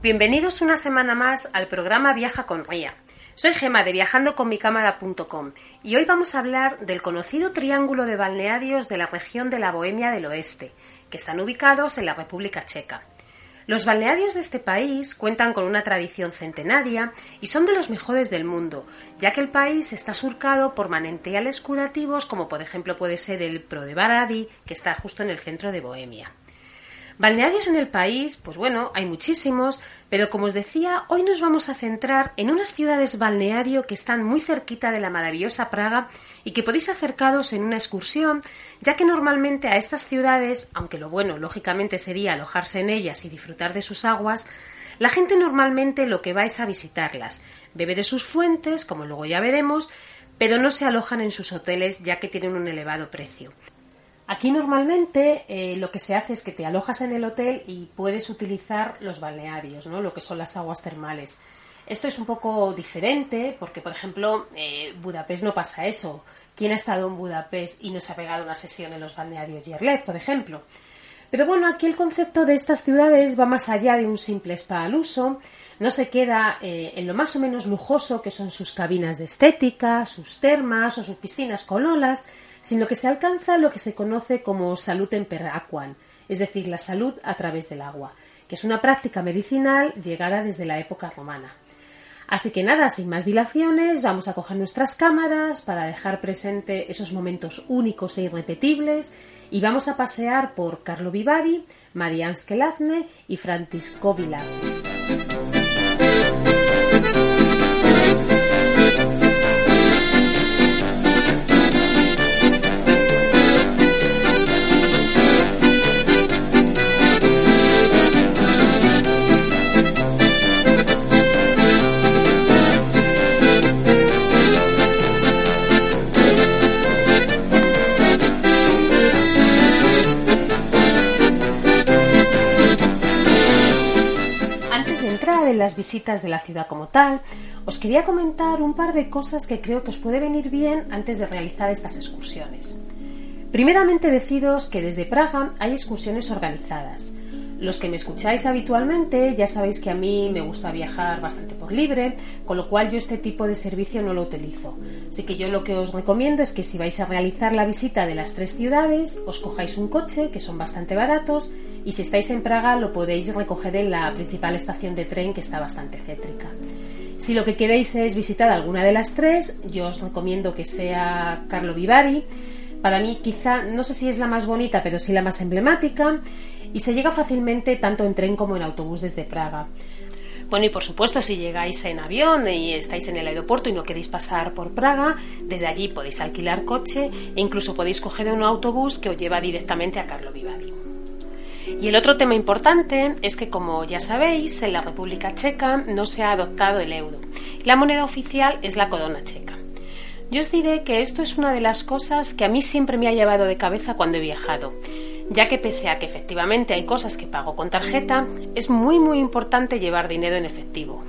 Bienvenidos una semana más al programa Viaja con Ría. Soy Gema de viajandoconmicámara.com y hoy vamos a hablar del conocido triángulo de balnearios de la región de la Bohemia del Oeste, que están ubicados en la República Checa. Los balnearios de este país cuentan con una tradición centenaria y son de los mejores del mundo, ya que el país está surcado por manantiales curativos como por ejemplo puede ser el Pro que está justo en el centro de Bohemia. Balnearios en el país, pues bueno, hay muchísimos, pero como os decía, hoy nos vamos a centrar en unas ciudades balneario que están muy cerquita de la maravillosa Praga y que podéis acercaros en una excursión, ya que normalmente a estas ciudades, aunque lo bueno lógicamente sería alojarse en ellas y disfrutar de sus aguas, la gente normalmente lo que va es a visitarlas, bebe de sus fuentes, como luego ya veremos, pero no se alojan en sus hoteles ya que tienen un elevado precio. Aquí normalmente eh, lo que se hace es que te alojas en el hotel y puedes utilizar los balnearios, ¿no? lo que son las aguas termales. Esto es un poco diferente porque, por ejemplo, eh, Budapest no pasa eso. ¿Quién ha estado en Budapest y no se ha pegado una sesión en los balnearios Yerlet, por ejemplo? Pero bueno, aquí el concepto de estas ciudades va más allá de un simple spa al uso, no se queda eh, en lo más o menos lujoso que son sus cabinas de estética, sus termas o sus piscinas con olas, sino que se alcanza lo que se conoce como salud temperaquan, es decir, la salud a través del agua, que es una práctica medicinal llegada desde la época romana. Así que nada, sin más dilaciones, vamos a coger nuestras cámaras para dejar presente esos momentos únicos e irrepetibles y vamos a pasear por Carlo Vivari, Marianne Skelazne y Francisco Vilar. Las visitas de la ciudad como tal, os quería comentar un par de cosas que creo que os puede venir bien antes de realizar estas excursiones. Primeramente deciros que desde Praga hay excursiones organizadas. Los que me escucháis habitualmente ya sabéis que a mí me gusta viajar bastante por libre, con lo cual yo este tipo de servicio no lo utilizo. Así que yo lo que os recomiendo es que si vais a realizar la visita de las tres ciudades, os cojáis un coche, que son bastante baratos, y si estáis en Praga lo podéis recoger en la principal estación de tren que está bastante céntrica. Si lo que queréis es visitar alguna de las tres, yo os recomiendo que sea Carlo Vivari. Para mí quizá, no sé si es la más bonita, pero sí la más emblemática y se llega fácilmente tanto en tren como en autobús desde Praga. Bueno, y por supuesto, si llegáis en avión y estáis en el aeropuerto y no queréis pasar por Praga, desde allí podéis alquilar coche e incluso podéis coger un autobús que os lleva directamente a Carlo Vivadi. Y el otro tema importante es que, como ya sabéis, en la República Checa no se ha adoptado el euro. La moneda oficial es la corona checa. Yo os diré que esto es una de las cosas que a mí siempre me ha llevado de cabeza cuando he viajado ya que pese a que efectivamente hay cosas que pago con tarjeta, es muy muy importante llevar dinero en efectivo.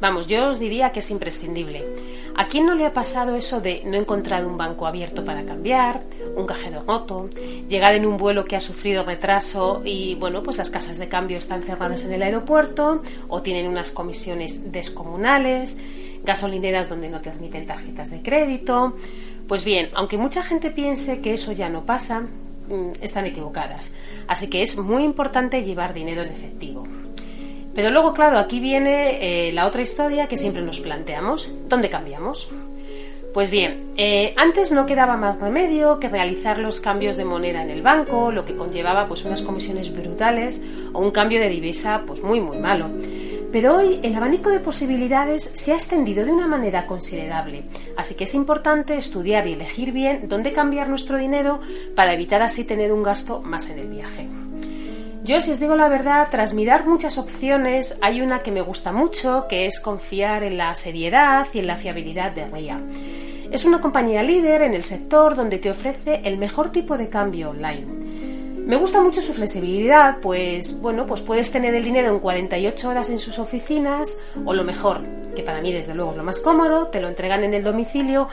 Vamos, yo os diría que es imprescindible. ¿A quién no le ha pasado eso de no encontrar un banco abierto para cambiar, un cajero roto, llegar en un vuelo que ha sufrido retraso y, bueno, pues las casas de cambio están cerradas en el aeropuerto o tienen unas comisiones descomunales, gasolineras donde no te admiten tarjetas de crédito? Pues bien, aunque mucha gente piense que eso ya no pasa, mm, están equivocadas. Así que es muy importante llevar dinero en efectivo. Pero luego, claro, aquí viene eh, la otra historia que siempre nos planteamos. ¿Dónde cambiamos? Pues bien, eh, antes no quedaba más remedio que realizar los cambios de moneda en el banco, lo que conllevaba pues unas comisiones brutales o un cambio de divisa pues muy muy malo. Pero hoy el abanico de posibilidades se ha extendido de una manera considerable, así que es importante estudiar y elegir bien dónde cambiar nuestro dinero para evitar así tener un gasto más en el viaje. Yo, si os digo la verdad, tras mirar muchas opciones, hay una que me gusta mucho, que es confiar en la seriedad y en la fiabilidad de RIA. Es una compañía líder en el sector donde te ofrece el mejor tipo de cambio online. Me gusta mucho su flexibilidad, pues bueno, pues puedes tener el dinero en 48 horas en sus oficinas o lo mejor, que para mí desde luego es lo más cómodo, te lo entregan en el domicilio,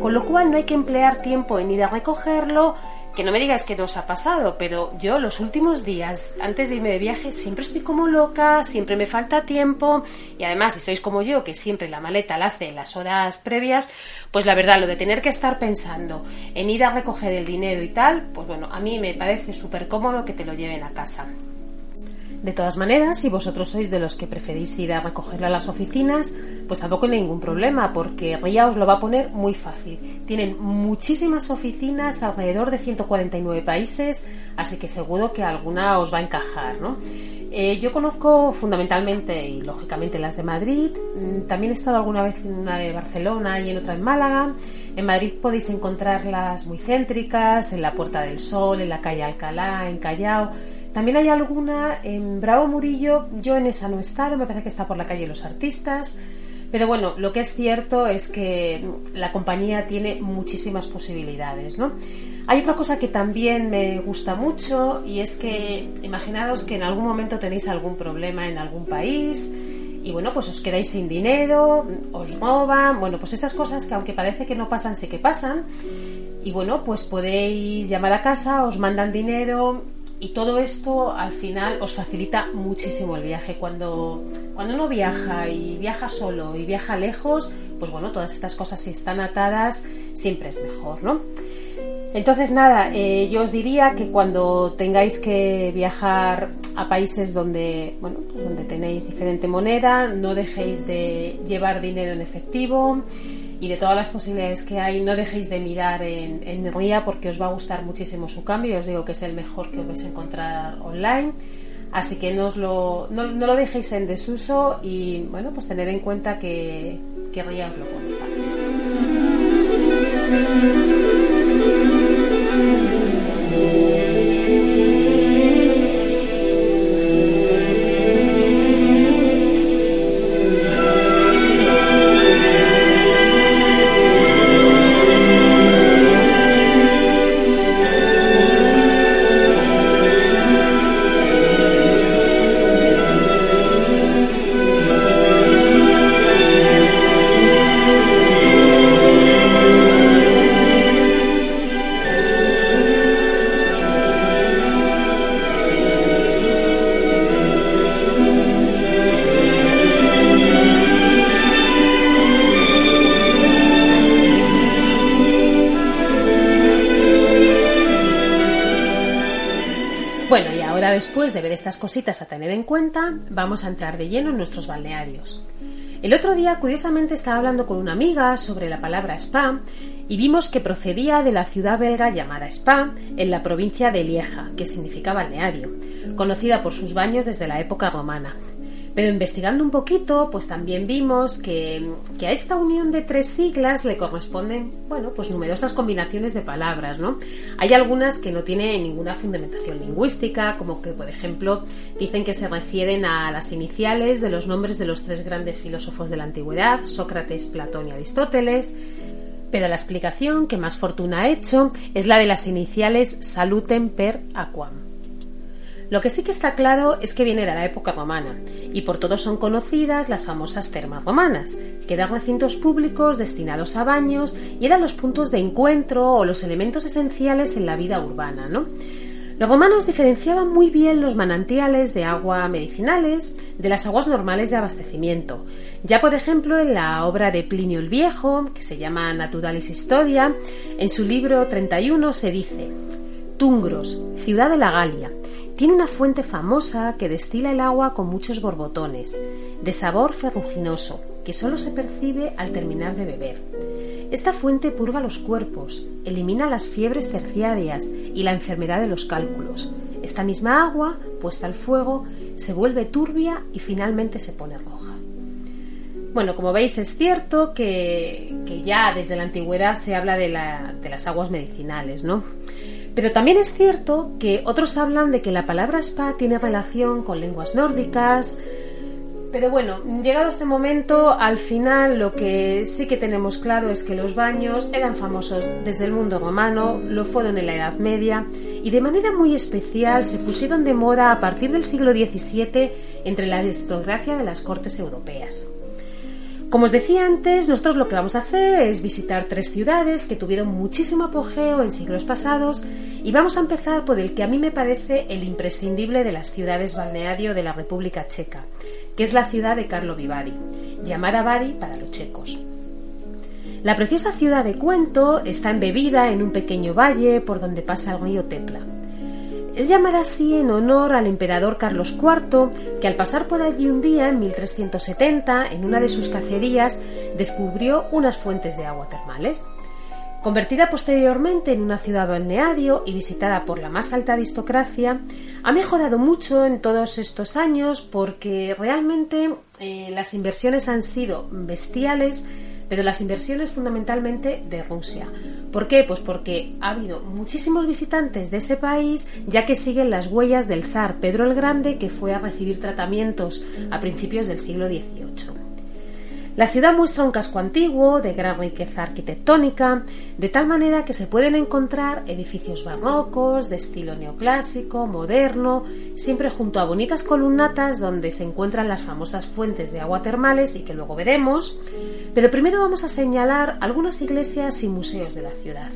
con lo cual no hay que emplear tiempo en ir a recogerlo que no me digas que no os ha pasado, pero yo los últimos días, antes de irme de viaje, siempre estoy como loca, siempre me falta tiempo y además, si sois como yo, que siempre la maleta la hace en las horas previas, pues la verdad, lo de tener que estar pensando en ir a recoger el dinero y tal, pues bueno, a mí me parece súper cómodo que te lo lleven a casa. De todas maneras, si vosotros sois de los que preferís ir a recogerlo a las oficinas, pues tampoco hay ningún problema, porque RIA os lo va a poner muy fácil. Tienen muchísimas oficinas alrededor de 149 países, así que seguro que alguna os va a encajar, ¿no? Eh, yo conozco fundamentalmente y lógicamente las de Madrid. Mm, también he estado alguna vez en una de Barcelona y en otra en Málaga. En Madrid podéis encontrarlas muy céntricas, en la Puerta del Sol, en la calle Alcalá, en Callao. También hay alguna en Bravo Murillo, yo en esa no he estado, me parece que está por la calle Los Artistas. Pero bueno, lo que es cierto es que la compañía tiene muchísimas posibilidades, ¿no? Hay otra cosa que también me gusta mucho y es que imaginaros que en algún momento tenéis algún problema en algún país y bueno, pues os quedáis sin dinero, os roban, bueno, pues esas cosas que aunque parece que no pasan, sé que pasan. Y bueno, pues podéis llamar a casa, os mandan dinero y todo esto al final os facilita muchísimo el viaje. Cuando, cuando uno viaja y viaja solo y viaja lejos, pues bueno, todas estas cosas si están atadas siempre es mejor, ¿no? Entonces nada, eh, yo os diría que cuando tengáis que viajar a países donde, bueno, donde tenéis diferente moneda, no dejéis de llevar dinero en efectivo y de todas las posibilidades que hay, no dejéis de mirar en, en RIA porque os va a gustar muchísimo su cambio. Os digo que es el mejor que os vais a encontrar online. Así que no, lo, no, lo dejéis en desuso y bueno, pues tener en cuenta que, que RIA os lo pone después de ver estas cositas a tener en cuenta, vamos a entrar de lleno en nuestros balnearios. El otro día, curiosamente, estaba hablando con una amiga sobre la palabra spa y vimos que procedía de la ciudad belga llamada Spa, en la provincia de Lieja, que significa balneario, conocida por sus baños desde la época romana. Pero investigando un poquito, pues también vimos que, a esta unión de tres siglas le corresponden, bueno, pues numerosas combinaciones de palabras, ¿no? Hay algunas que no tienen ninguna fundamentación lingüística, como que, por ejemplo, dicen que se refieren a las iniciales de los nombres de los tres grandes filósofos de la antigüedad, Sócrates, Platón y Aristóteles. pero la explicación que más fortuna ha hecho es la de las iniciales Salutem per Aquam. Lo que sí que está claro es que viene de la época romana, y por todos son conocidas las famosas termas romanas, que eran recintos públicos destinados a baños y eran los puntos de encuentro o los elementos esenciales en la vida urbana, ¿no? Los romanos diferenciaban muy bien los manantiales de agua medicinales de las aguas normales de abastecimiento. Ya, por ejemplo, en la obra de Plinio el Viejo, que se llama Naturalis Historia, en su libro 31 se dice: Tungros, ciudad de la Galia, tiene una fuente famosa que destila el agua con muchos borbotones, de sabor ferruginoso, que solo se percibe al terminar de beber. Esta fuente purga los cuerpos, elimina las fiebres terciarias y la enfermedad de los cálculos. Esta misma agua, puesta al fuego, se vuelve turbia y finalmente se pone roja. Bueno, como veis es cierto que, ya desde la antigüedad se habla de, de las aguas medicinales, ¿no? Pero también es cierto que otros hablan de que la palabra spa tiene relación con lenguas nórdicas, pero bueno, llegado este momento, al final lo que sí que tenemos claro es que los baños eran famosos desde el mundo romano, lo fueron en la Edad Media y de manera muy especial se pusieron de moda a partir del siglo XVII entre la aristocracia de las cortes europeas. Como os decía antes, nosotros lo que vamos a hacer es visitar tres ciudades que tuvieron muchísimo apogeo en siglos pasados y vamos a empezar por el que a mí me parece el imprescindible de las ciudades balneario de la República Checa, que es la ciudad de Karlovy Vary, llamada Vary para los checos. La preciosa ciudad de Cuento está embebida en un pequeño valle por donde pasa el río Tepla. Es llamada así en honor al emperador Carlos IV, que al pasar por allí un día en 1370, en una de sus cacerías, descubrió unas fuentes de agua termales. Convertida posteriormente en una ciudad balneario y visitada por la más alta aristocracia, ha mejorado mucho en todos estos años porque realmente eh, las inversiones han sido bestiales, pero las inversiones fundamentalmente de Rusia. ¿Por qué? Pues porque ha habido muchísimos visitantes de ese país, ya que siguen las huellas del zar Pedro el Grande, que fue a recibir tratamientos a principios del siglo XVIII. La ciudad muestra un casco antiguo, de gran riqueza arquitectónica, de tal manera que se pueden encontrar edificios barrocos, de estilo neoclásico, moderno, siempre junto a bonitas columnatas donde se encuentran las famosas fuentes de agua termales y que luego veremos. Pero primero vamos a señalar algunas iglesias y museos de la ciudad.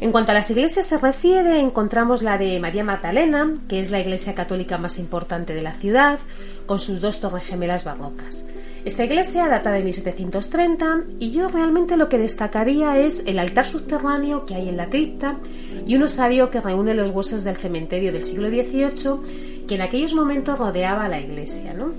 En cuanto a las iglesias se refiere, encontramos la de María Magdalena, que es la iglesia católica más importante de la ciudad, con sus dos torres gemelas barrocas. Esta iglesia data de 1730 y yo realmente lo que destacaría es el altar subterráneo que hay en la cripta y un osario que reúne los huesos del cementerio del siglo XVIII que en aquellos momentos rodeaba la iglesia. ¿no?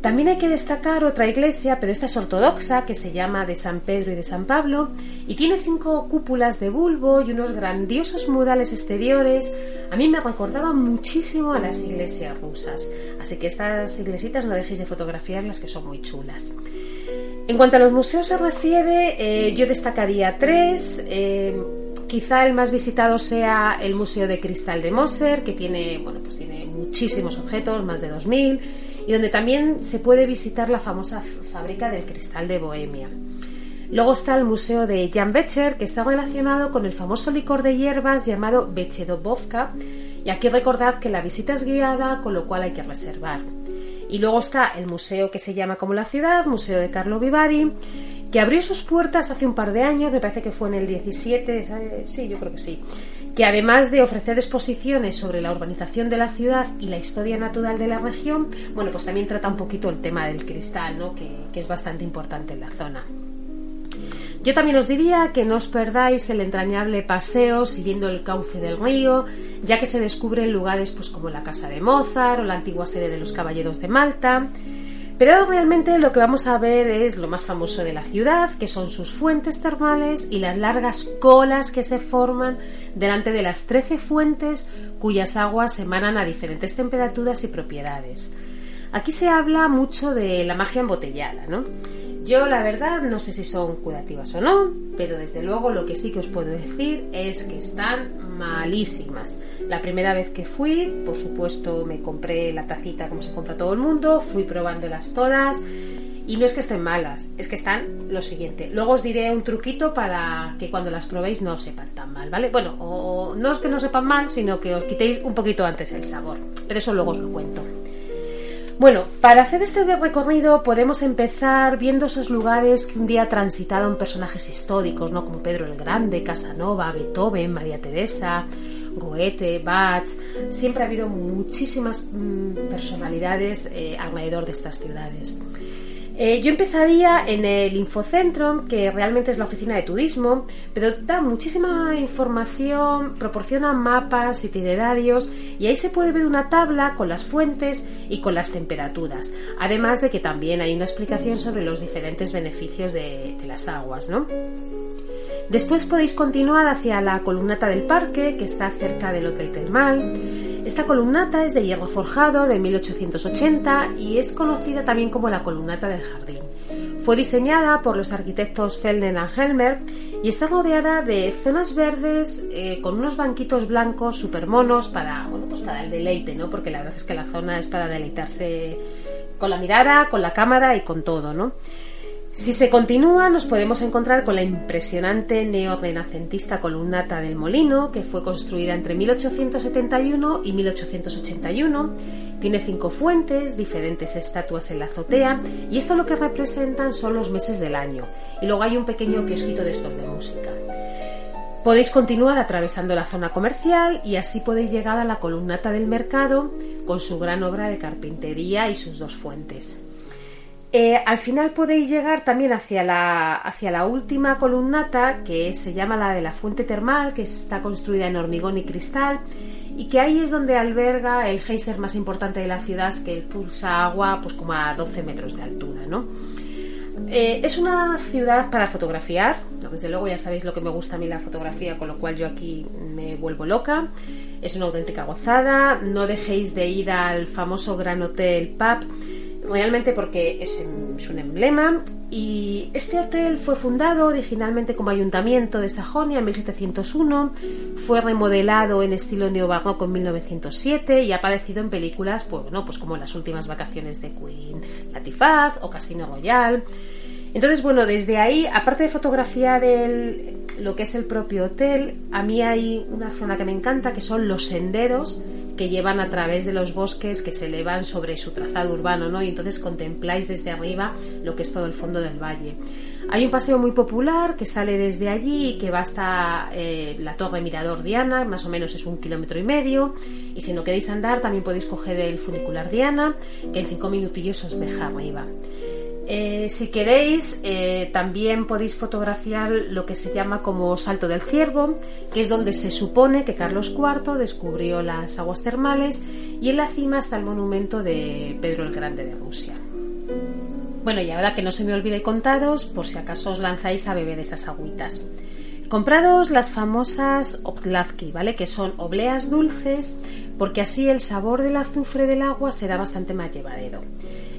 También hay que destacar otra iglesia, pero esta es ortodoxa, que se llama de San Pedro y de San Pablo, y tiene cinco cúpulas de bulbo y unos grandiosos murales exteriores. A mí me recordaban muchísimo a las iglesias rusas, así que estas iglesitas no dejéis de fotografiarlas, que son muy chulas. En cuanto a los museos se refiere, eh, yo destacaría tres. Eh, quizá el más visitado sea el Museo de Cristal de Moser, que tiene, bueno, pues tiene muchísimos objetos, más de 2000 y donde también se puede visitar la famosa fábrica del cristal de Bohemia. Luego está el Museo de Jan Becher, que está relacionado con el famoso licor de hierbas llamado Bechedobovka, y aquí recordad que la visita es guiada, con lo cual hay que reservar. Y luego está el museo que se llama como la ciudad, Museo de Carlo Vivari, que abrió sus puertas hace un par de años, me parece que fue en el 17, eh, sí, yo creo que sí, que además de ofrecer exposiciones sobre la urbanización de la ciudad y la historia natural de la región, bueno, pues también trata un poquito el tema del cristal, ¿no? que, que es bastante importante en la zona. Yo también os diría que no os perdáis el entrañable paseo siguiendo el cauce del río, ya que se descubren lugares pues, como la casa de Mozart o la antigua sede de los caballeros de Malta. Pero realmente lo que vamos a ver es lo más famoso de la ciudad, que son sus fuentes termales y las largas colas que se forman delante de las 13 fuentes cuyas aguas emanan a diferentes temperaturas y propiedades. Aquí se habla mucho de la magia embotellada, ¿no? Yo la verdad no sé si son curativas o no, pero desde luego lo que sí que os puedo decir es que están malísimas. La primera vez que fui, por supuesto, me compré la tacita como se compra todo el mundo, fui probándolas todas Y no es que estén malas, es que están lo siguiente. Luego os diré un truquito para que cuando las probéis no sepan tan mal, ¿vale? Bueno, o no es que no sepan mal, sino que os quitéis un poquito antes el sabor. Pero eso luego os lo cuento. Bueno, para hacer este recorrido podemos empezar viendo esos lugares que un día transitaron personajes históricos, ¿no? Como Pedro el Grande, Casanova, Beethoven, María Teresa, Goethe, Bach. Siempre ha habido muchísimas mm, personalidades eh, alrededor de estas ciudades. Eh, yo empezaría en el Infocentro, que realmente es la oficina de turismo, pero da muchísima información, proporciona mapas, itinerarios y ahí se puede ver una tabla con las fuentes y con las temperaturas. Además de que también hay una explicación sobre los diferentes beneficios de, las aguas, ¿no? Después podéis continuar hacia la columnata del parque, que está cerca del Hotel Termal. Esta columnata es de hierro forjado de 1880 y es conocida también como la columnata del jardín. Fue diseñada por los arquitectos Felden y Helmer y está rodeada de zonas verdes eh, con unos banquitos blancos super monos para, bueno, pues para el deleite, ¿no? Porque la verdad es que la zona es para deleitarse con la mirada, con la cámara y con todo, ¿no? Si se continúa, nos podemos encontrar con la impresionante neorrenacentista columnata del Molino, que fue construida entre 1871 y 1881. Tiene cinco fuentes, diferentes estatuas en la azotea, y esto lo que representan son los meses del año. Y luego hay un pequeño kiosquito de estos de música. Podéis continuar atravesando la zona comercial y así podéis llegar a la columnata del mercado con su gran obra de carpintería y sus dos fuentes. Eh, al final podéis llegar también hacia la, hacia la última columnata, que se llama la de la fuente termal, que está construida en hormigón y cristal, y que ahí es donde alberga el geyser más importante de la ciudad, que pulsa agua pues como a 12 metros de altura. Eh, es una ciudad para fotografiar, desde luego ya sabéis lo que me gusta a mí la fotografía, con lo cual yo aquí me vuelvo loca. Es una auténtica gozada, no dejéis de ir al famoso Gran Hotel Pub realmente porque es, un emblema y este hotel fue fundado originalmente como ayuntamiento de Sajonia en 1701, fue remodelado en estilo neobarroco en 1907 y ha aparecido en películas pues, pues como Las últimas vacaciones de Queen Latifaz o Casino Royale. Entonces, bueno, desde ahí, aparte de fotografiar lo que es el propio hotel, a mí hay una zona que me encanta, que son los senderos que llevan a través de los bosques que se elevan sobre su trazado urbano, ¿no? Y entonces contempláis desde arriba lo que es todo el fondo del valle. Hay un paseo muy popular que sale desde allí y que va hasta eh, la Torre Mirador Diana, más o menos es un kilómetro y medio. Y si no queréis andar, también podéis coger el funicular Diana, que en cinco minutillos os deja arriba. Eh, si queréis, eh, también podéis fotografiar lo que se llama como Salto del Ciervo, que es donde se supone que Carlos IV descubrió las aguas termales y en la cima está el monumento de Pedro el Grande de Rusia. Bueno, y ahora que no se me olvide contaros, por si acaso os lanzáis a beber esas agüitas. Compraros las famosas Optlavki, ¿vale? Que son obleas dulces, porque así el sabor del azufre del agua será bastante más llevadero.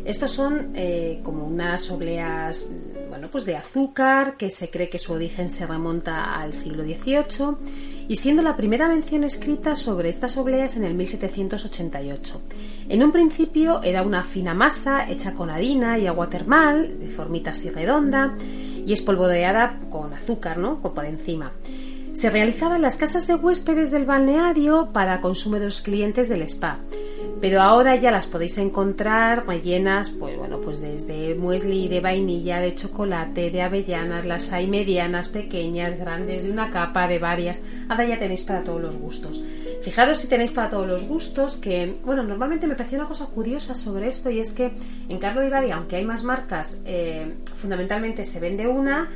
Estos son eh, como unas obleas bueno, pues de azúcar que se cree que su origen se remonta al siglo XVIII y siendo la primera mención escrita sobre estas obleas en el 1788. En un principio era una fina masa hecha con harina y agua termal, de formita así redonda, y espolvoreada con azúcar, ¿no? Por encima. Se realizaba en las casas de huéspedes del balneario para consumo de los clientes del spa pero ahora ya las podéis encontrar rellenas, pues bueno, pues desde muesli de vainilla, de chocolate, de avellanas, las hay medianas, pequeñas, grandes, de una capa, de varias. Ahora ya tenéis para todos los gustos. Fijaros si tenéis para todos los gustos, que bueno, normalmente me pareció una cosa curiosa sobre esto y es que en Carlo Di aunque hay más marcas, eh, fundamentalmente se vende una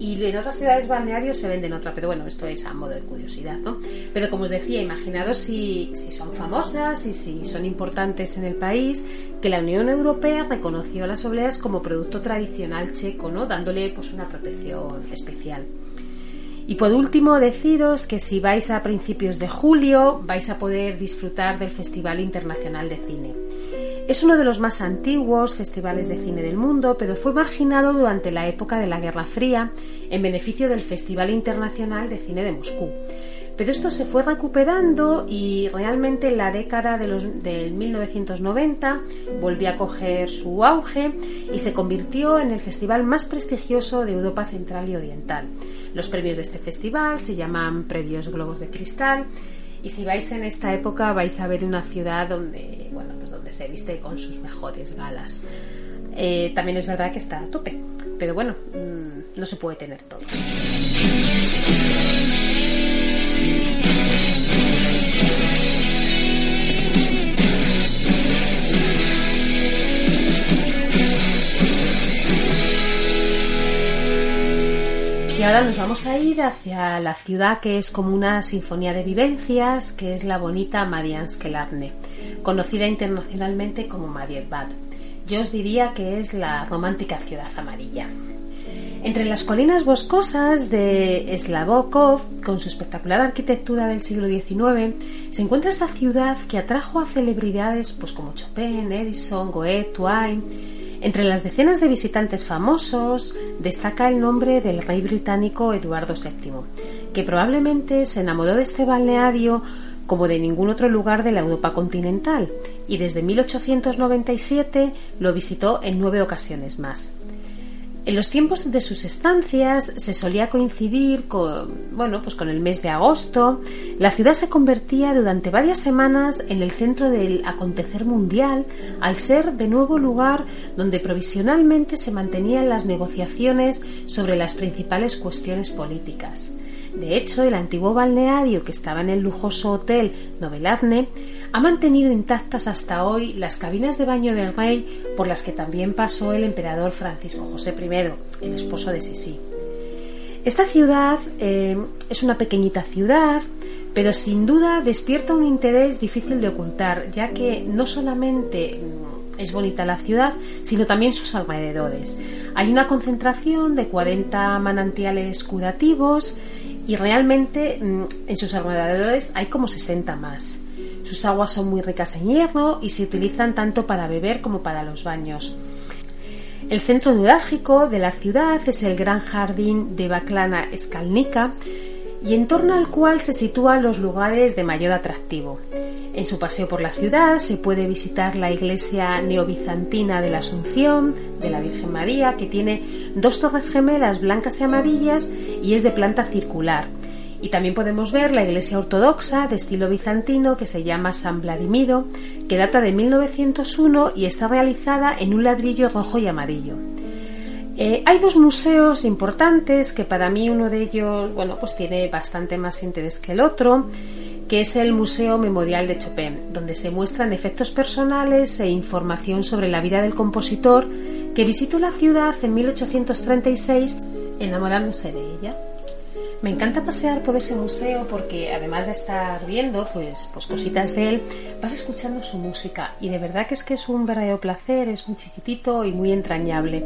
y en otras ciudades balnearios se venden otra, pero bueno, esto es a modo de curiosidad, ¿no? Pero como os decía, imaginaros si, si son famosas y si son importantes en el país, que la Unión Europea reconoció las obleas como producto tradicional checo, ¿no? Dándole pues una protección especial. Y por último, deciros que si vais a principios de julio vais a poder disfrutar del Festival Internacional de Cine. Es uno de los más antiguos festivales de cine del mundo, pero fue marginado durante la época de la Guerra Fría en beneficio del Festival Internacional de Cine de Moscú. Pero esto se fue recuperando y realmente en la década de los, del 1990 volvió a coger su auge y se convirtió en el festival más prestigioso de Europa Central y Oriental. Los premios de este festival se llaman Premios Globos de Cristal y si vais en esta época vais a ver una ciudad donde, bueno, pues donde se viste con sus mejores galas. Eh, también es verdad que está a tope, pero bueno, mm, no se puede tener todo. Y ahora nos vamos a ir hacia la ciudad que es como una sinfonía de vivencias, que es la bonita Marianskelarne, conocida internacionalmente como Marienbad. Yo os diría que es la romántica ciudad amarilla. Entre las colinas boscosas de Slavokov, con su espectacular arquitectura del siglo XIX, se encuentra esta ciudad que atrajo a celebridades pues, como Chopin, Edison, Goethe, Twain, entre las decenas de visitantes famosos destaca el nombre del rey británico Eduardo VII, que probablemente se enamoró de este balneario como de ningún otro lugar de la Europa continental y desde 1897 lo visitó en nueve ocasiones más. En los tiempos de sus estancias se solía coincidir con, bueno, pues con el mes de agosto. La ciudad se convertía durante varias semanas en el centro del acontecer mundial, al ser de nuevo lugar donde provisionalmente se mantenían las negociaciones sobre las principales cuestiones políticas. De hecho, el antiguo balneario que estaba en el lujoso hotel Noveladne ha mantenido intactas hasta hoy las cabinas de baño del rey por las que también pasó el emperador Francisco José I, el esposo de Sisi. Esta ciudad eh, es una pequeñita ciudad, pero sin duda despierta un interés difícil de ocultar, ya que no solamente mm, es bonita la ciudad, sino también sus alrededores. Hay una concentración de 40 manantiales curativos y realmente mm, en sus alrededores hay como 60 más. Sus aguas son muy ricas en hierro y se utilizan tanto para beber como para los baños. El centro neurálgico de la ciudad es el gran jardín de Baclana Skalnica y en torno al cual se sitúan los lugares de mayor atractivo. En su paseo por la ciudad se puede visitar la iglesia neobizantina de la Asunción de la Virgen María, que tiene dos torres gemelas blancas y amarillas y es de planta circular y también podemos ver la iglesia ortodoxa de estilo bizantino que se llama San Vladimiro, que data de 1901 y está realizada en un ladrillo rojo y amarillo. Eh, hay dos museos importantes que para mí uno de ellos, bueno, pues tiene bastante más interés que el otro, que es el Museo Memorial de Chopin, donde se muestran efectos personales e información sobre la vida del compositor que visitó la ciudad en 1836 enamorándose de ella. Me encanta pasear por ese museo porque además de estar viendo pues, pues cositas de él, vas escuchando su música y de verdad que es que es un verdadero placer, es muy chiquitito y muy entrañable.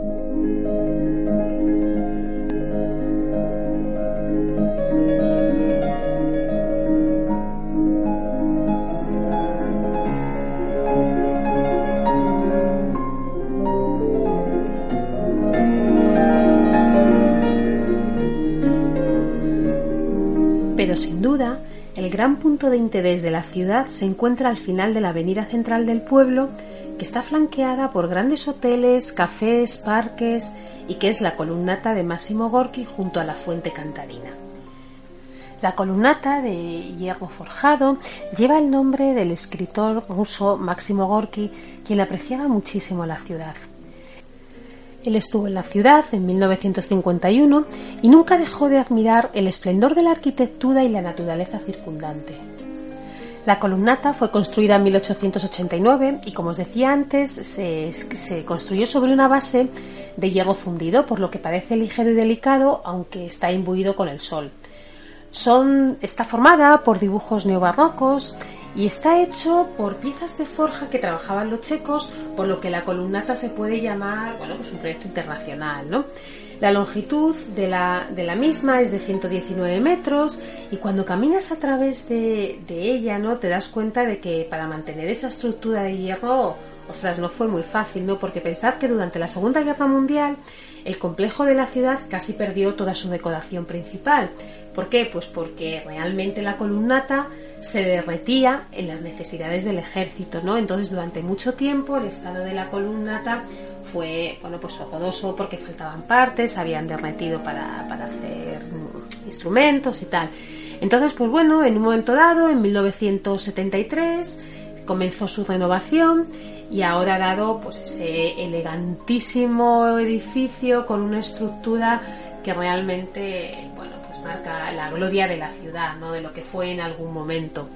Sin duda, el gran punto de interés de la ciudad se encuentra al final de la avenida central del pueblo, que está flanqueada por grandes hoteles, cafés, parques y que es la columnata de Máximo Gorki junto a la fuente cantarina. La columnata de hierro forjado lleva el nombre del escritor ruso Máximo Gorki, quien apreciaba muchísimo la ciudad. Él estuvo en la ciudad en 1951 y nunca dejó de admirar el esplendor de la arquitectura y la naturaleza circundante. La columnata fue construida en 1889 y, como os decía antes, se, construyó sobre una base de hierro fundido, por lo que parece ligero y delicado, aunque está imbuido con el sol. Está formada por dibujos neobarrocos y está hecho por piezas de forja que trabajaban los checos, por lo que la columnata se puede llamar, bueno, pues un proyecto internacional, ¿no? La longitud de la, de la misma es de 119 metros y cuando caminas a través de, ella, ¿no? Te das cuenta de que para mantener esa estructura de hierro, ostras, no fue muy fácil, ¿no? Porque pensar que durante la Segunda Guerra Mundial el complejo de la ciudad casi perdió toda su decoración principal. ¿Por qué? Pues porque realmente la columnata se derretía en las necesidades del ejército, ¿no? Entonces durante mucho tiempo el estado de la columnata fue, bueno, pues horroroso porque faltaban partes, habían derretido para, para hacer instrumentos y tal. Entonces, pues bueno, en un momento dado, en 1973, comenzó su renovación y ahora ha dado pues ese elegantísimo edificio con una estructura que realmente bueno pues marca la gloria de la ciudad no de lo que fue en algún momento.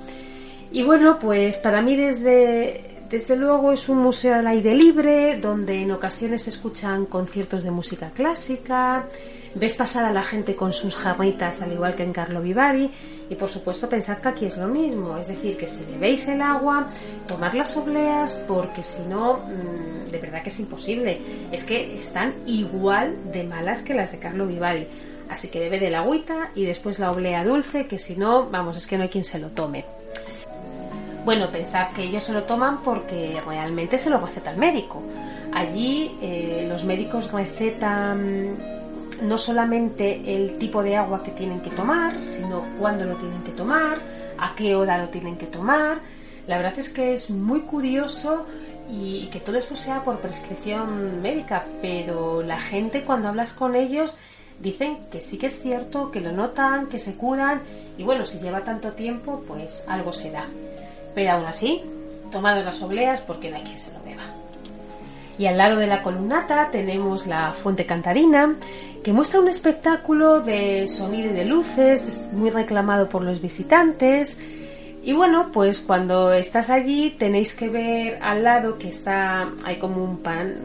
Y bueno pues para mí desde desde luego es un museo al aire libre donde en ocasiones se escuchan conciertos de música clásica ves pasar a la gente con sus jarritas al igual que en Carlo Vivari y por supuesto pensad que aquí es lo mismo, es decir, que si bebéis el agua, tomad las obleas porque si no, mm, de verdad que es imposible, es que están igual de malas que las de Carlo Vivari. Así que bebe de la agüita y después la oblea dulce, que si no, vamos, es que no hay quien se lo tome. Bueno, pensad que ellos se lo toman porque realmente se lo receta el médico. Allí eh, los médicos recetan no solamente el tipo de agua que tienen que tomar, sino cuándo lo tienen que tomar, a qué hora lo tienen que tomar. La verdad es que es muy curioso y que todo esto sea por prescripción médica, pero la gente cuando hablas con ellos dicen que sí que es cierto, que lo notan, que se curan y bueno, si lleva tanto tiempo, pues algo se da. Pero aún así, tomad las obleas porque no hay quien se lo beba. Y al lado de la columnata tenemos la fuente cantarina, que muestra un espectáculo de sonido y de luces, es muy reclamado por los visitantes. Y bueno, pues cuando estás allí tenéis que ver al lado que está, hay como un pan,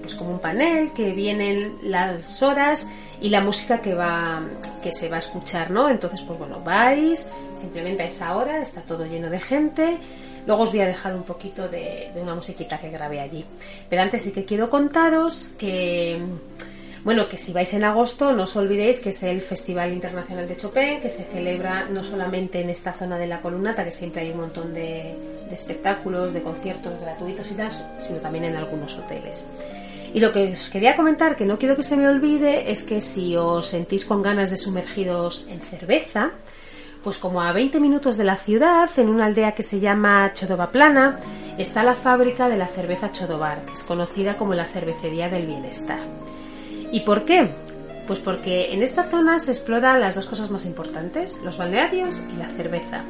pues como un panel que vienen las horas y la música que va que se va a escuchar, ¿no? Entonces, pues bueno, vais simplemente a esa hora, está todo lleno de gente. Luego os voy a dejar un poquito de, de una musiquita que grabé allí. Pero antes sí que quiero contaros que bueno, que si vais en agosto no os olvidéis que es el Festival Internacional de Chopin, que se celebra no solamente en esta zona de la columnata, que siempre hay un montón de, espectáculos, de conciertos gratuitos y tal, sino también en algunos hoteles. Y lo que os quería comentar, que no quiero que se me olvide, es que si os sentís con ganas de sumergiros en cerveza, pues como a 20 minutos de la ciudad, en una aldea que se llama Chodova Plana, está la fábrica de la cerveza Chodobar, que es conocida como la cervecería del bienestar. ¿Y por qué? Pues porque en esta zona se exploran las dos cosas más importantes, los balnearios y la cerveza.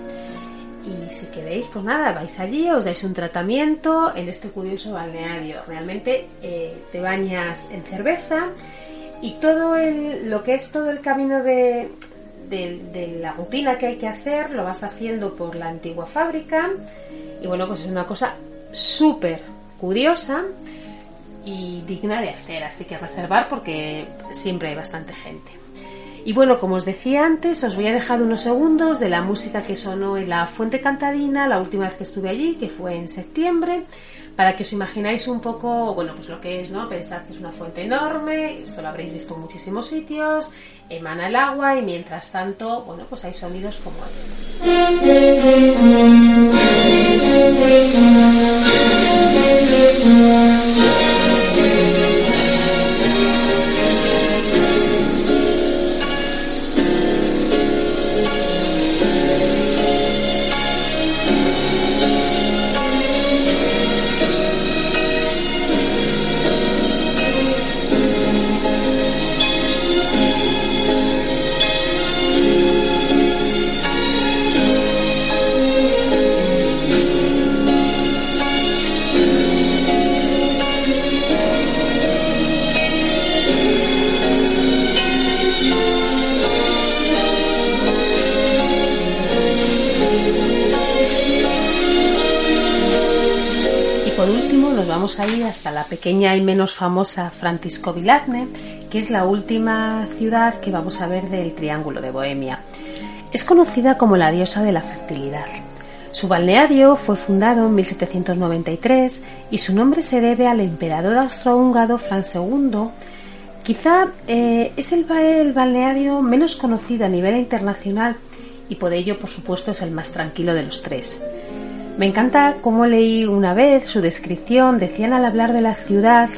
Y si queréis, pues nada, vais allí, os dais un tratamiento en este curioso balneario. Realmente eh, te bañas en cerveza y todo lo que es todo el camino de, de, la rutina que hay que hacer lo vas haciendo por la antigua fábrica. Y bueno, pues es una cosa súper curiosa y digna de hacer, así que reservar porque siempre hay bastante gente. Y bueno, como os decía antes, os voy a dejar unos segundos de la música que sonó en la Fuente Cantadina la última vez que estuve allí, que fue en septiembre, para que os imagináis un poco, bueno, pues lo que es, ¿no? Pensar que es una fuente enorme, esto lo habréis visto en muchísimos sitios, emana el agua y mientras tanto, bueno, pues hay sonidos como este. Hasta la pequeña y menos famosa Francisco Vilazne, que es la última ciudad que vamos a ver del Triángulo de Bohemia. Es conocida como la diosa de la fertilidad. Su balneario fue fundado en 1793 y su nombre se debe al emperador austrohúngaro Franz II. Quizá eh, es el, el balneario menos conocido a nivel internacional y por ello, por supuesto, es el más tranquilo de los tres. Me encanta cómo leí una vez su descripción, decían al hablar de la ciudad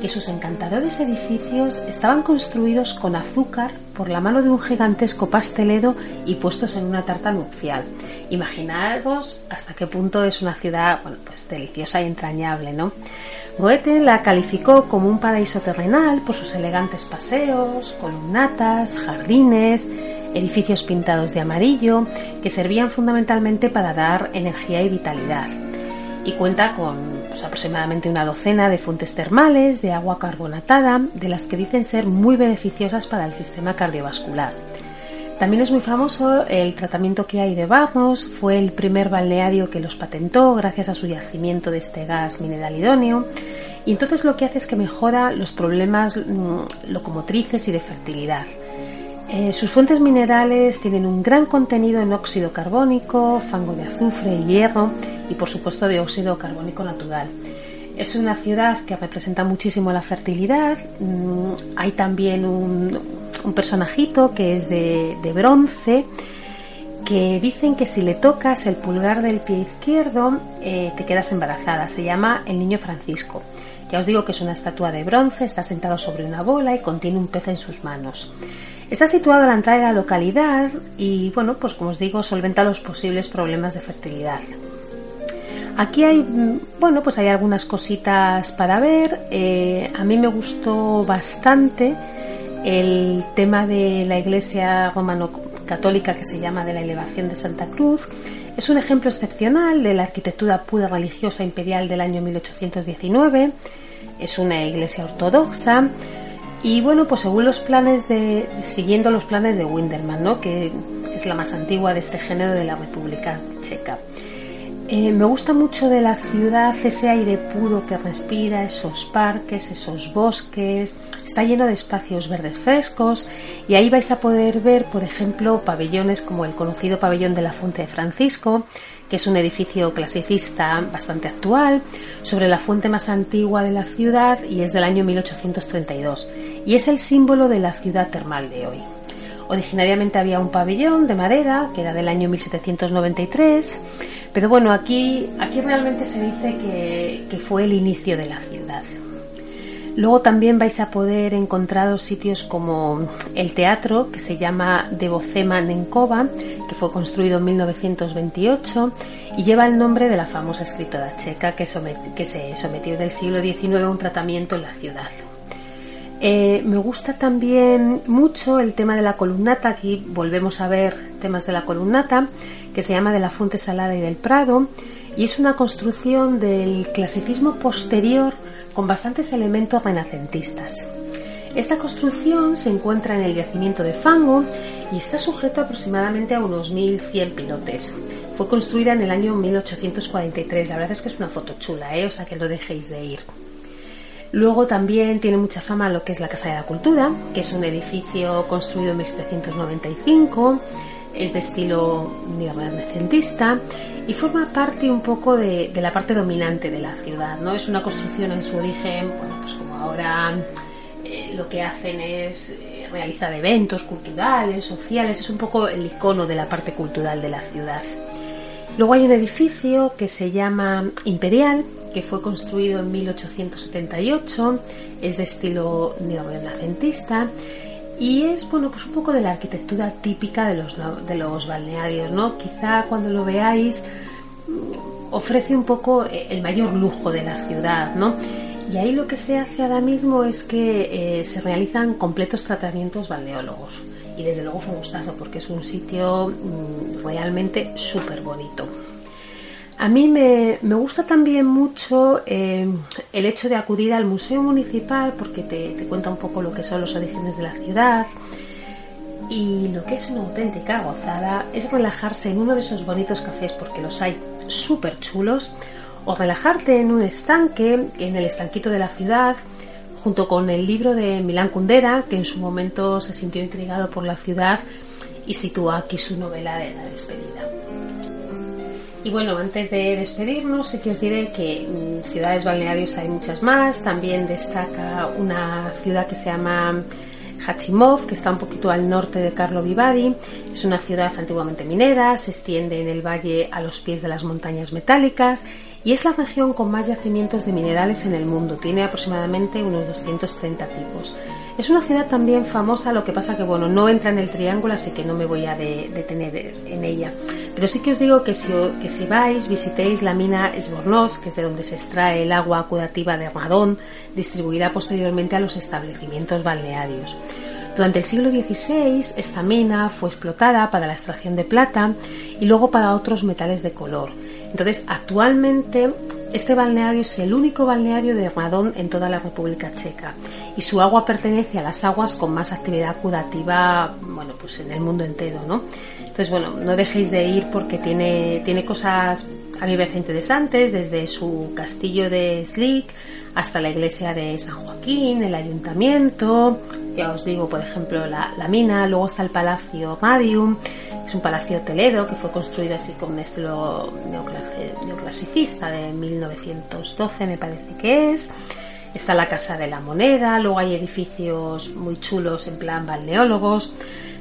que sus encantadores edificios estaban construidos con azúcar por la mano de un gigantesco pastelero y puestos en una tarta nupcial. Imaginaos hasta qué punto es una ciudad, bueno, pues deliciosa y entrañable, ¿no? Goethe la calificó como un paraíso terrenal por sus elegantes paseos, columnatas, jardines, edificios pintados de amarillo, que servían fundamentalmente para dar energía y vitalidad y cuenta con pues, aproximadamente una docena de fuentes termales de agua carbonatada, de las que dicen ser muy beneficiosas para el sistema cardiovascular. También es muy famoso el tratamiento que hay de Barnos, fue el primer balneario que los patentó gracias a su yacimiento de este gas mineral idóneo. Y entonces lo que hace es que mejora los problemas mm, locomotrices y de fertilidad. Eh, sus fuentes minerales tienen un gran contenido en óxido carbónico, fango de azufre y hierro y por supuesto de óxido carbónico natural. Es una ciudad que representa muchísimo la fertilidad. Mm, hay también un, personajito que es de, bronce que dicen que si le tocas el pulgar del pie izquierdo eh, te quedas embarazada. Se llama el Niño Francisco. Ya os digo que es una estatua de bronce, está sentado sobre una bola y contiene un pez en sus manos. Está situado a la entrada de la localidad y, bueno, pues como os digo, solventa los posibles problemas de fertilidad. Aquí hay, bueno, pues hay algunas cositas para ver. Eh, a mí me gustó bastante el tema de la iglesia romano-católica que se llama de la elevación de Santa Cruz. Es un ejemplo excepcional de la arquitectura pura religiosa imperial del año 1819. Es una iglesia ortodoxa y bueno, pues según los planes de, siguiendo los planes de Winderman, ¿no? que es la más antigua de este género de la República Checa. Eh, me gusta mucho de la ciudad ese aire puro que respira, esos parques, esos bosques, está lleno de espacios verdes frescos y ahí vais a poder ver, por ejemplo, pabellones como el conocido pabellón de la Fuente de Francisco, que es un edificio clasicista bastante actual, sobre la fuente más antigua de la ciudad y es del año 1832 y es el símbolo de la ciudad termal de hoy. Originariamente había un pabellón de madera que era del año 1793, pero bueno, aquí, aquí realmente se dice que, que fue el inicio de la ciudad. Luego también vais a poder encontrar sitios como el teatro que se llama Devocema Nenkova, que fue construido en 1928 y lleva el nombre de la famosa escritora checa que, se sometió del siglo XIX a un tratamiento en la ciudad. Eh, me gusta también mucho el tema de la columnata, aquí volvemos a ver temas de la columnata, que se llama de la Fuente Salada y del Prado, y es una construcción del clasicismo posterior con bastantes elementos renacentistas. Esta construcción se encuentra en el yacimiento de Fango y está sujeta aproximadamente a unos 1.100 pilotes. Fue construida en el año 1843. La verdad es que es una foto chula, ¿eh? o sea que lo dejéis de ir. Luego también tiene mucha fama lo que es la Casa de la Cultura, que es un edificio construido en 1795, es de estilo neorrenacentista y forma parte un poco de, la parte dominante de la ciudad. ¿no? Es una construcción en su origen, bueno, pues como ahora eh, lo que hacen es eh, realizar eventos culturales, sociales, es un poco el icono de la parte cultural de la ciudad. Luego hay un edificio que se llama Imperial, que fue construido en 1878, es de estilo neorrenacentista y es bueno pues un poco de la arquitectura típica de los, de los balnearios, ¿no? Quizá cuando lo veáis mm, ofrece un poco eh, el mayor lujo de la ciudad, ¿no? Y ahí lo que se hace ahora mismo es que eh, se realizan completos tratamientos balneólogos. Y desde luego es un gustazo porque es un sitio mm, realmente súper bonito. A mí me, gusta también mucho eh, el hecho de acudir al Museo Municipal porque te, cuenta un poco lo que son los orígenes de la ciudad y lo que es una auténtica gozada es relajarse en uno de esos bonitos cafés porque los hay súper chulos o relajarte en un estanque, en el estanquito de la ciudad junto con el libro de Milán Kundera que en su momento se sintió intrigado por la ciudad y sitúa aquí su novela de la despedida. Y bueno, antes de despedirnos, sí que os diré que en ciudades balnearios hay muchas más. También destaca una ciudad que se llama Hachimov, que está un poquito al norte de Karlovy Vary. Es una ciudad antiguamente minera, se extiende en el valle a los pies de las montañas metálicas y es la región con más yacimientos de minerales en el mundo. Tiene aproximadamente unos 230 tipos. Es una ciudad también famosa, lo que pasa que bueno, no entra en el triángulo, así que no me voy a detener en ella. Pero sí que os digo que si, que si vais, visitéis la mina Esbornos, que es de donde se extrae el agua acudativa de Radón, distribuida posteriormente a los establecimientos balnearios. Durante el siglo XVI, esta mina fue explotada para la extracción de plata y luego para otros metales de color. Entonces, actualmente este balneario es el único balneario de Radón en toda la República Checa y su agua pertenece a las aguas con más actividad curativa, bueno, pues en el mundo entero, ¿no? Entonces, bueno, no dejéis de ir porque tiene, tiene cosas a mí me parece interesantes, desde su castillo de Slick hasta la iglesia de San Joaquín, el ayuntamiento, ya os digo, por ejemplo, la, la mina, luego está el Palacio Radium, es un palacio hotelero que fue construido así con estilo neoclasicista de 1912, me parece que es. Está la Casa de la Moneda, luego hay edificios muy chulos en plan balneólogos.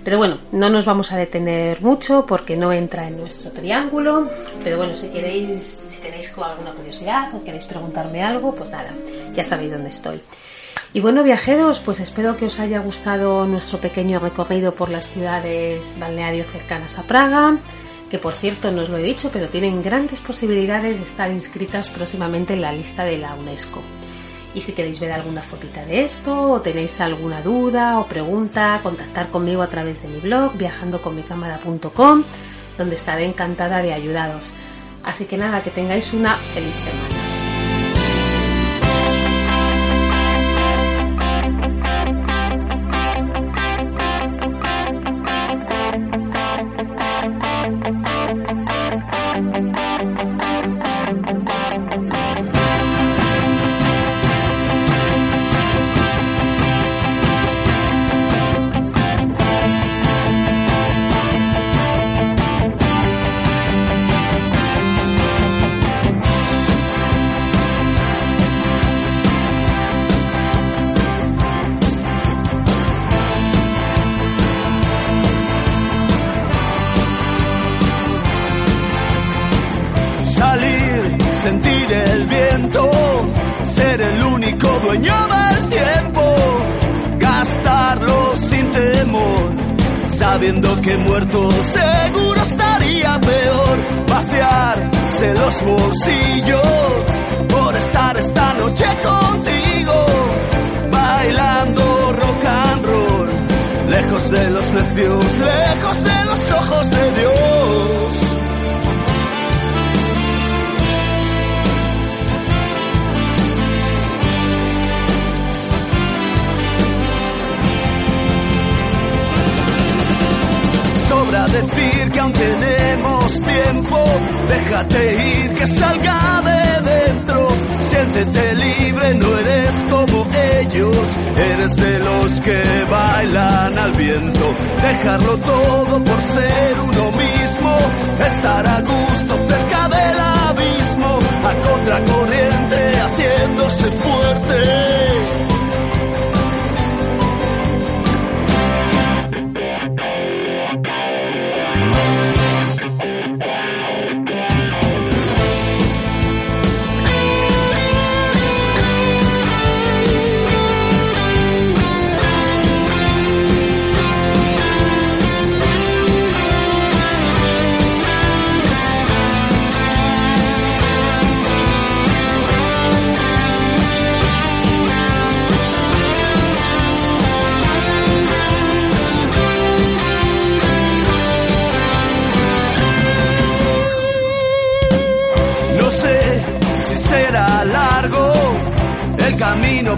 Pero bueno, no nos vamos a detener mucho porque no entra en nuestro triángulo. Pero bueno, si queréis, si tenéis alguna curiosidad o queréis preguntarme algo, pues nada, ya sabéis dónde estoy. Y bueno, viajeros, pues espero que os haya gustado nuestro pequeño recorrido por las ciudades balnearios cercanas a Praga, que por cierto no os lo he dicho, pero tienen grandes posibilidades de estar inscritas próximamente en la lista de la UNESCO. Y si queréis ver alguna fotita de esto, o tenéis alguna duda o pregunta, contactar conmigo a través de mi blog viajandoconmicámara.com, donde estaré encantada de ayudaros. Así que nada, que tengáis una feliz semana. Decir que aún tenemos tiempo. Déjate ir, que salga de dentro. Siéntete libre, no eres como ellos. Eres de los que bailan al viento. Dejarlo todo por ser uno mismo. Estar a gusto cerca del abismo. A contracorriente, haciéndose fuerte.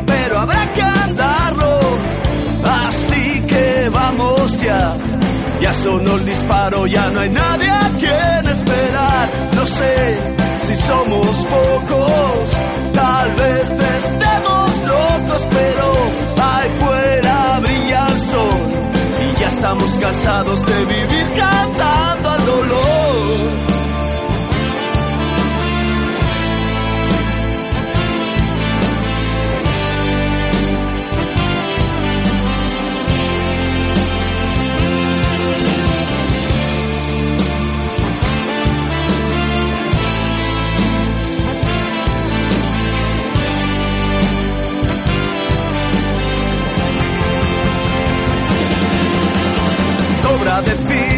Pero habrá que andarlo. Así que vamos ya. Ya sonó el disparo, ya no hay nadie a quien esperar. No sé si somos pocos, tal vez estemos locos, pero ahí fuera brilla el sol. Y ya estamos cansados de vivir cantando al dolor.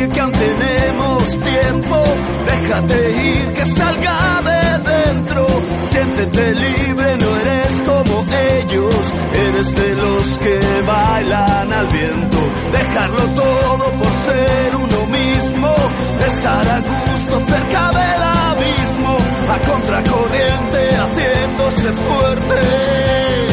que aún tenemos tiempo, déjate ir que salga de dentro, siéntete libre, no eres como ellos, eres de los que bailan al viento, dejarlo todo por ser uno mismo, estar a gusto cerca del abismo, a contracorriente haciéndose fuerte.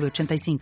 906985.